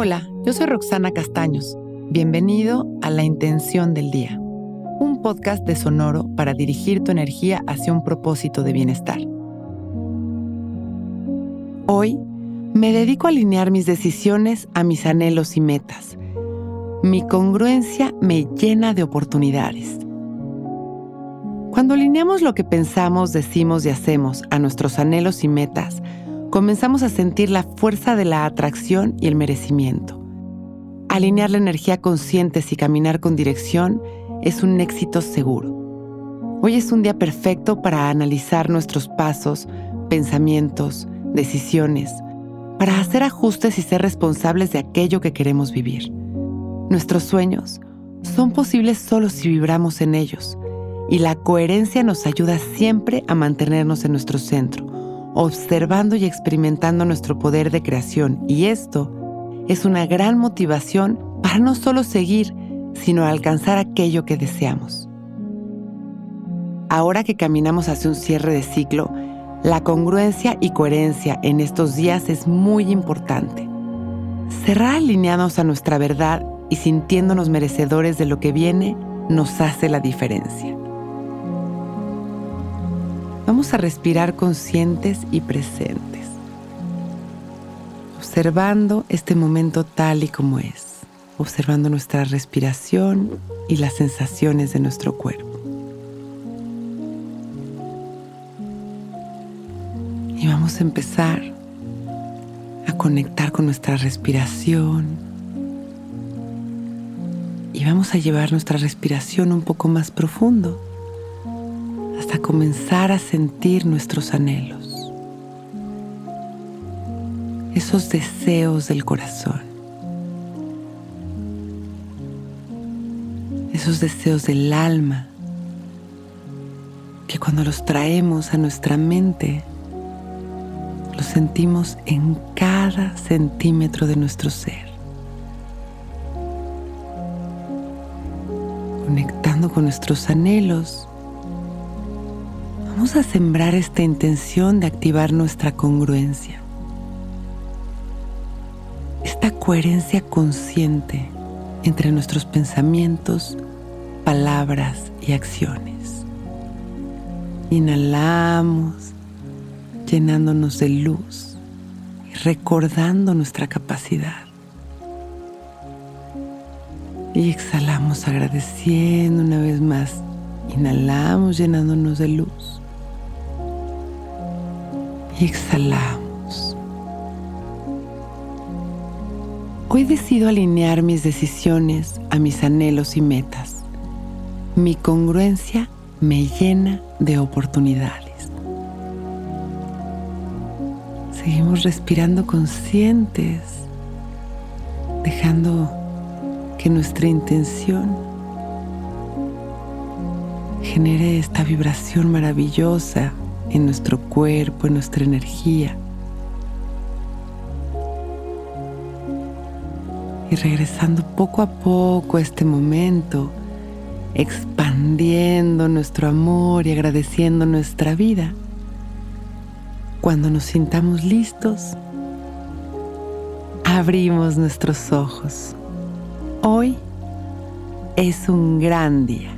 Hola, yo soy Roxana Castaños. Bienvenido a La Intención del Día, un podcast de Sonoro para dirigir tu energía hacia un propósito de bienestar. Hoy me dedico a alinear mis decisiones a mis anhelos y metas. Mi congruencia me llena de oportunidades. Cuando alineamos lo que pensamos, decimos y hacemos a nuestros anhelos y metas, comenzamos a sentir la fuerza de la atracción y el merecimiento. Alinear la energía consciente y caminar con dirección es un éxito seguro. Hoy es un día perfecto para analizar nuestros pasos, pensamientos, decisiones, para hacer ajustes y ser responsables de aquello que queremos vivir. Nuestros sueños son posibles solo si vibramos en ellos y la coherencia nos ayuda siempre a mantenernos en nuestro centro, observando y experimentando nuestro poder de creación. Y esto es una gran motivación para no solo seguir, sino alcanzar aquello que deseamos. Ahora que caminamos hacia un cierre de ciclo, la congruencia y coherencia en estos días es muy importante. Cerrar alineados a nuestra verdad y sintiéndonos merecedores de lo que viene nos hace la diferencia. Vamos a respirar conscientes y presentes, observando este momento tal y como es, observando nuestra respiración y las sensaciones de nuestro cuerpo. Y vamos a empezar a conectar con nuestra respiración. Y vamos a llevar nuestra respiración un poco más profundo hasta comenzar a sentir nuestros anhelos, esos deseos del corazón, esos deseos del alma, que cuando los traemos a nuestra mente, los sentimos en cada centímetro de nuestro ser. Conectando con nuestros anhelos, vamos a sembrar esta intención de activar nuestra congruencia, esta coherencia consciente entre nuestros pensamientos, palabras y acciones. Inhalamos, llenándonos de luz y recordando nuestra capacidad. Y exhalamos agradeciendo una vez más. Inhalamos llenándonos de luz y exhalamos. Hoy decido alinear mis decisiones a mis anhelos y metas. Mi congruencia me llena de oportunidades. Seguimos respirando conscientes, dejando que nuestra intención genere esta vibración maravillosa en nuestro cuerpo, en nuestra energía. Y regresando poco a poco a este momento, expandiendo nuestro amor y agradeciendo nuestra vida. Cuando nos sintamos listos, abrimos nuestros ojos. Hoy es un gran día.